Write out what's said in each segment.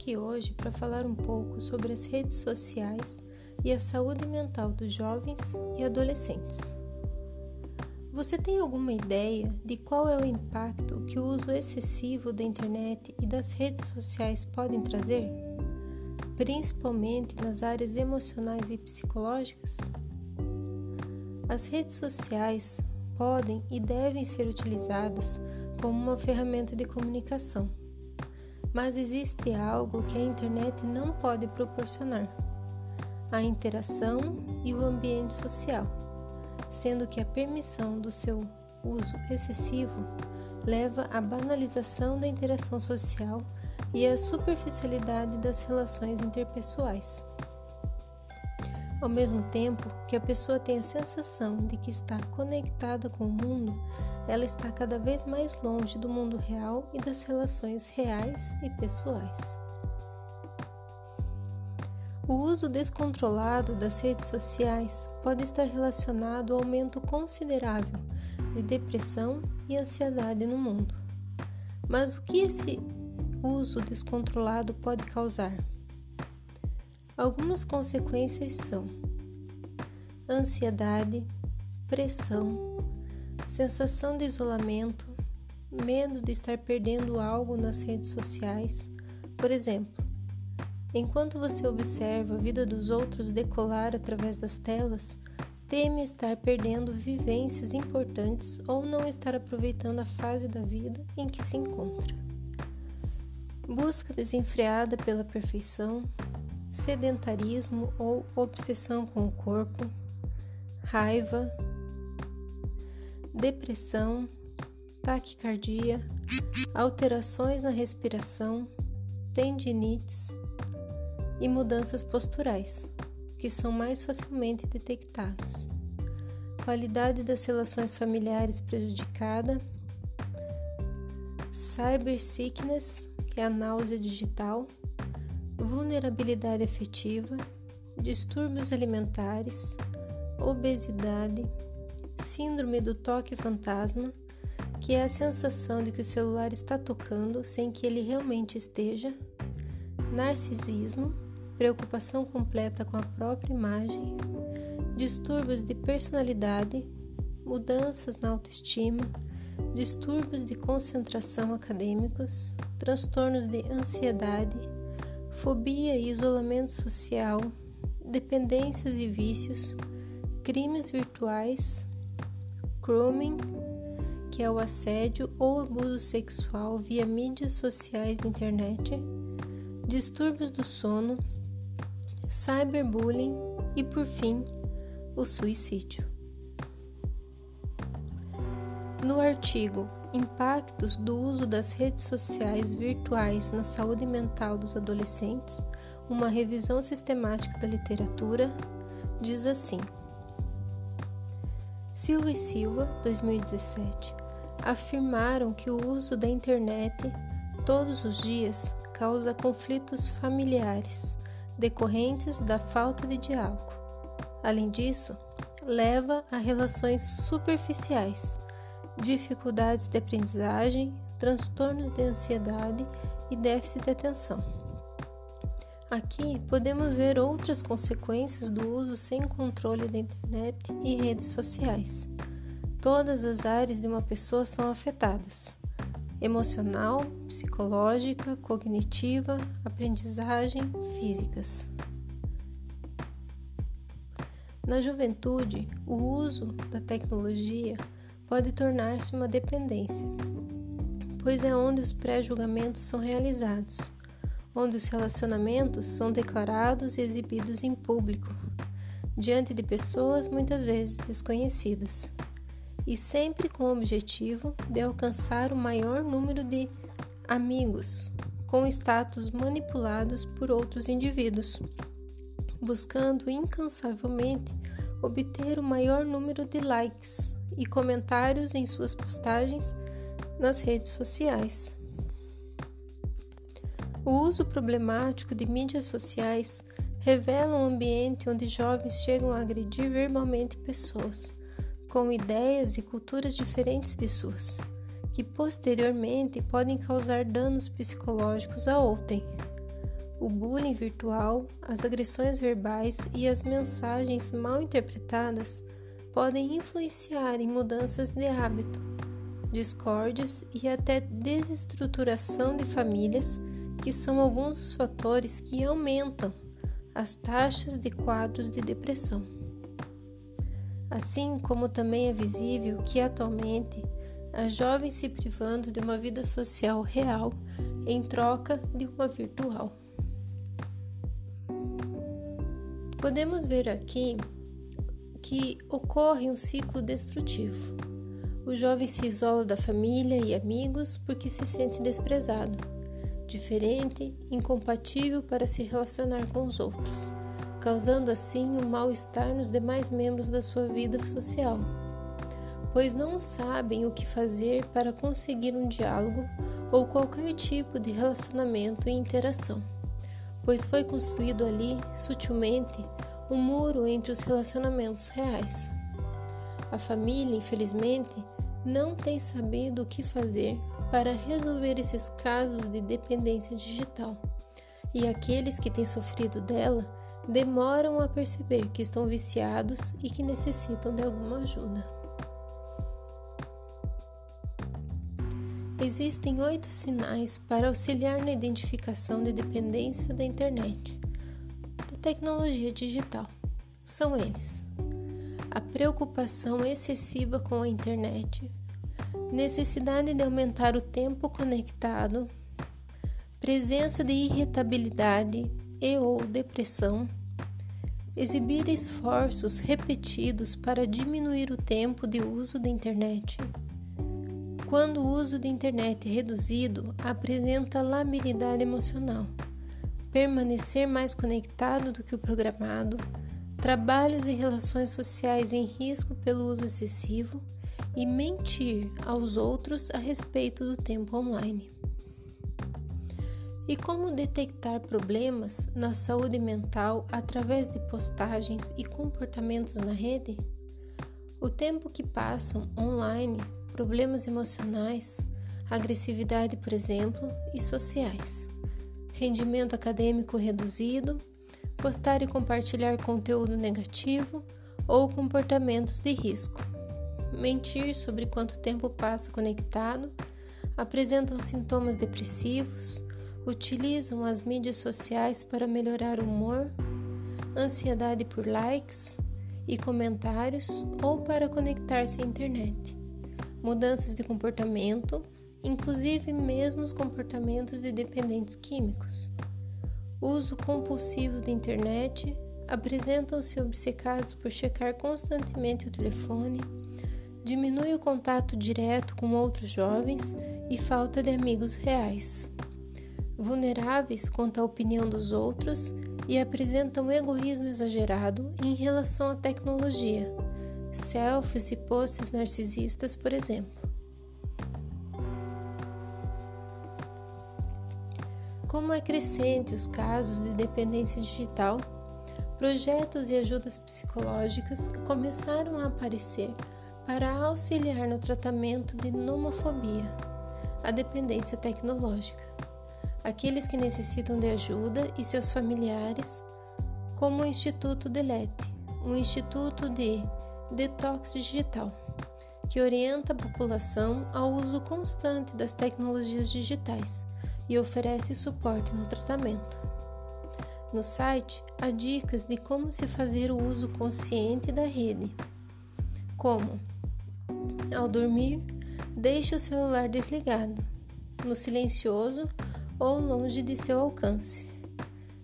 aqui hoje para falar um pouco sobre as redes sociais e a saúde mental dos jovens e adolescentes. Você tem alguma ideia de qual é o impacto que o uso excessivo da internet e das redes sociais podem trazer, principalmente nas áreas emocionais e psicológicas? As redes sociais podem e devem ser utilizadas como uma ferramenta de comunicação mas existe algo que a internet não pode proporcionar: a interação e o ambiente social, sendo que a permissão do seu uso excessivo leva à banalização da interação social e à superficialidade das relações interpessoais. Ao mesmo tempo que a pessoa tem a sensação de que está conectada com o mundo, ela está cada vez mais longe do mundo real e das relações reais e pessoais. O uso descontrolado das redes sociais pode estar relacionado ao aumento considerável de depressão e ansiedade no mundo. Mas o que esse uso descontrolado pode causar? Algumas consequências são ansiedade, pressão, sensação de isolamento, medo de estar perdendo algo nas redes sociais. Por exemplo, enquanto você observa a vida dos outros decolar através das telas, teme estar perdendo vivências importantes ou não estar aproveitando a fase da vida em que se encontra. Busca desenfreada pela perfeição, sedentarismo ou obsessão com o corpo, raiva, depressão, taquicardia, alterações na respiração, tendinites e mudanças posturais, que são mais facilmente detectados. Qualidade das relações familiares prejudicada, cyber sickness, que é a náusea digital, vulnerabilidade afetiva, distúrbios alimentares, obesidade, síndrome do toque fantasma, que é a sensação de que o celular está tocando sem que ele realmente esteja, narcisismo, preocupação completa com a própria imagem, distúrbios de personalidade, mudanças na autoestima, distúrbios de concentração acadêmicos, transtornos de ansiedade, fobia e isolamento social, dependências e vícios, crimes virtuais, grooming, que é o assédio ou abuso sexual via mídias sociais da internet, distúrbios do sono, cyberbullying e, por fim, o suicídio. No artigo Impactos do uso das redes sociais virtuais na saúde mental dos adolescentes, uma revisão sistemática da literatura, diz assim: Silva e Silva, 2017, afirmaram que o uso da internet todos os dias causa conflitos familiares decorrentes da falta de diálogo. Além disso, leva a relações superficiais, dificuldades de aprendizagem, transtornos de ansiedade e déficit de atenção. Aqui podemos ver outras consequências do uso sem controle da internet e redes sociais. Todas as áreas de uma pessoa são afetadas: emocional, psicológica, cognitiva, aprendizagem, físicas. Na juventude, o uso da tecnologia pode tornar-se uma dependência, pois é onde os pré-julgamentos são realizados onde os relacionamentos são declarados e exibidos em público, diante de pessoas muitas vezes desconhecidas, e sempre com o objetivo de alcançar o maior número de amigos, com status manipulados por outros indivíduos, buscando incansavelmente obter o maior número de likes e comentários em suas postagens nas redes sociais. O uso problemático de mídias sociais revela um ambiente onde jovens chegam a agredir verbalmente pessoas com ideias e culturas diferentes de suas, que posteriormente podem causar danos psicológicos a outrem. o bullying virtual, as agressões verbais e as mensagens mal interpretadas podem influenciar em mudanças de hábito, discórdias e até desestruturação de famílias, que são alguns dos fatores que aumentam as taxas de quadros de depressão. Assim como também é visível que atualmente as jovens se privando de uma vida social real em troca de uma virtual. Podemos ver aqui que ocorre um ciclo destrutivo. O jovem se isola da família e amigos porque se sente desprezado, diferente, incompatível para se relacionar com os outros, causando assim um mal-estar nos demais membros da sua vida social, pois não sabem o que fazer para conseguir um diálogo ou qualquer tipo de relacionamento e interação, pois foi construído ali, sutilmente, um muro entre os relacionamentos reais. A família, infelizmente, não tem sabido o que fazer para resolver esses casos de dependência digital, e aqueles que têm sofrido dela demoram a perceber que estão viciados e que necessitam de alguma ajuda. Existem oito sinais para auxiliar na identificação de dependência da internet tecnologia digital. São eles: a preocupação excessiva com a internet, necessidade de aumentar o tempo conectado, presença de irritabilidade e ou depressão, exibir esforços repetidos para diminuir o tempo de uso da internet. Quando o uso da internet é reduzido, apresenta labilidade emocional permanecer mais conectado do que o programado, trabalhos e relações sociais em risco pelo uso excessivo e mentir aos outros a respeito do tempo online. E como detectar problemas na saúde mental através de postagens e comportamentos na rede? O tempo que passam online, problemas emocionais, agressividade, por exemplo, e sociais rendimento acadêmico reduzido, postar e compartilhar conteúdo negativo ou comportamentos de risco, mentir sobre quanto tempo passa conectado, apresentam sintomas depressivos, utilizam as mídias sociais para melhorar o humor, ansiedade por likes e comentários ou para conectar-se à internet, mudanças de comportamento inclusive mesmo os comportamentos de dependentes químicos. Uso compulsivo da internet, apresentam-se obcecados por checar constantemente o telefone, diminui o contato direto com outros jovens e falta de amigos reais. Vulneráveis quanto à opinião dos outros e apresentam egoísmo exagerado em relação à tecnologia, selfies e posts narcisistas, por exemplo. Como é crescente os casos de dependência digital, projetos e ajudas psicológicas começaram a aparecer para auxiliar no tratamento de nomofobia, a dependência tecnológica. Aqueles que necessitam de ajuda e seus familiares, como o Instituto Delete, um instituto de detox digital, que orienta a população ao uso constante das tecnologias digitais e oferece suporte no tratamento. No site há dicas de como se fazer o uso consciente da rede, como ao dormir, deixe o celular desligado, no silencioso ou longe de seu alcance.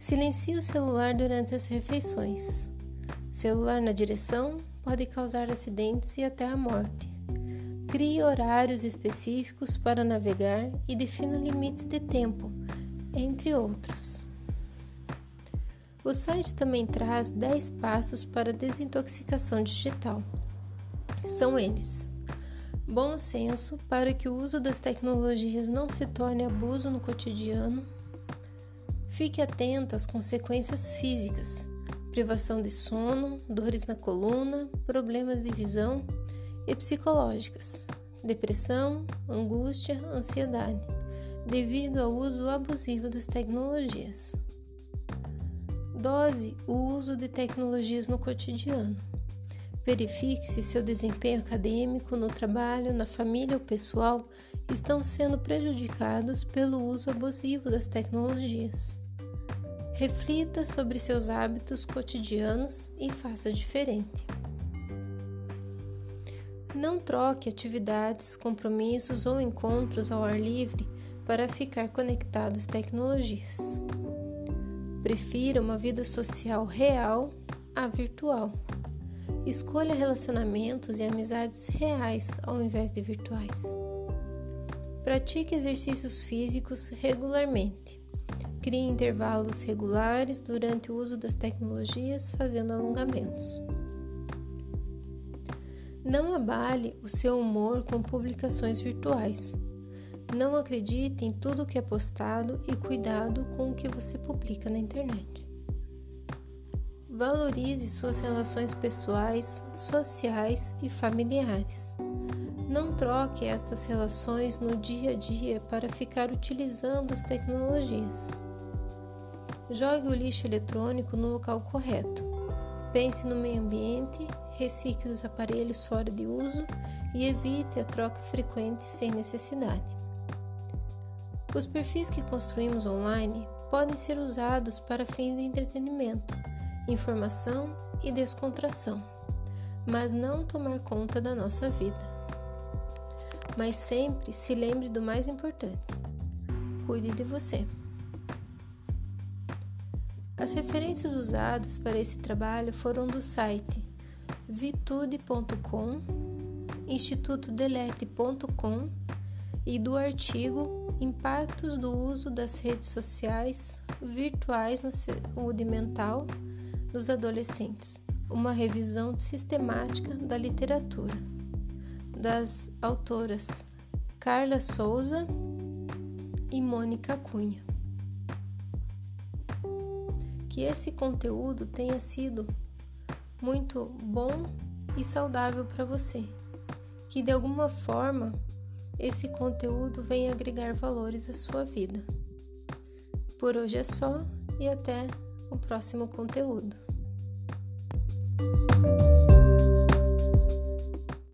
Silencie o celular durante as refeições. Celular na direção pode causar acidentes e até a morte. Crie horários específicos para navegar e defina limites de tempo, entre outros. O site também traz 10 passos para desintoxicação digital. São eles: bom senso para que o uso das tecnologias não se torne abuso no cotidiano. Fique atento às consequências físicas, privação de sono, dores na coluna, problemas de visão e psicológicas, depressão, angústia, ansiedade, devido ao uso abusivo das tecnologias. Dose o uso de tecnologias no cotidiano. Verifique se seu desempenho acadêmico, no trabalho, na família ou pessoal estão sendo prejudicados pelo uso abusivo das tecnologias. Reflita sobre seus hábitos cotidianos e faça diferente. Não troque atividades, compromissos ou encontros ao ar livre para ficar conectado às tecnologias. Prefira uma vida social real à virtual. Escolha relacionamentos e amizades reais ao invés de virtuais. Pratique exercícios físicos regularmente. Crie intervalos regulares durante o uso das tecnologias, fazendo alongamentos. Não abale o seu humor com publicações virtuais. Não acredite em tudo que é postado e cuidado com o que você publica na internet. Valorize suas relações pessoais, sociais e familiares. Não troque estas relações no dia a dia para ficar utilizando as tecnologias. Jogue o lixo eletrônico no local correto. Pense no meio ambiente, recicle os aparelhos fora de uso e evite a troca frequente sem necessidade. Os perfis que construímos online podem ser usados para fins de entretenimento, informação e descontração, mas não tomar conta da nossa vida. Mas sempre se lembre do mais importante: cuide de você. As referências usadas para esse trabalho foram do site vitude.com, institutodelete.com e do artigo Impactos do uso das redes sociais virtuais na saúde mental dos adolescentes, uma revisão sistemática da literatura, das autoras Carla Souza e Mônica Cunha. Que esse conteúdo tenha sido muito bom e saudável para você, que de alguma forma esse conteúdo venha agregar valores à sua vida. Por hoje é só e até o próximo conteúdo.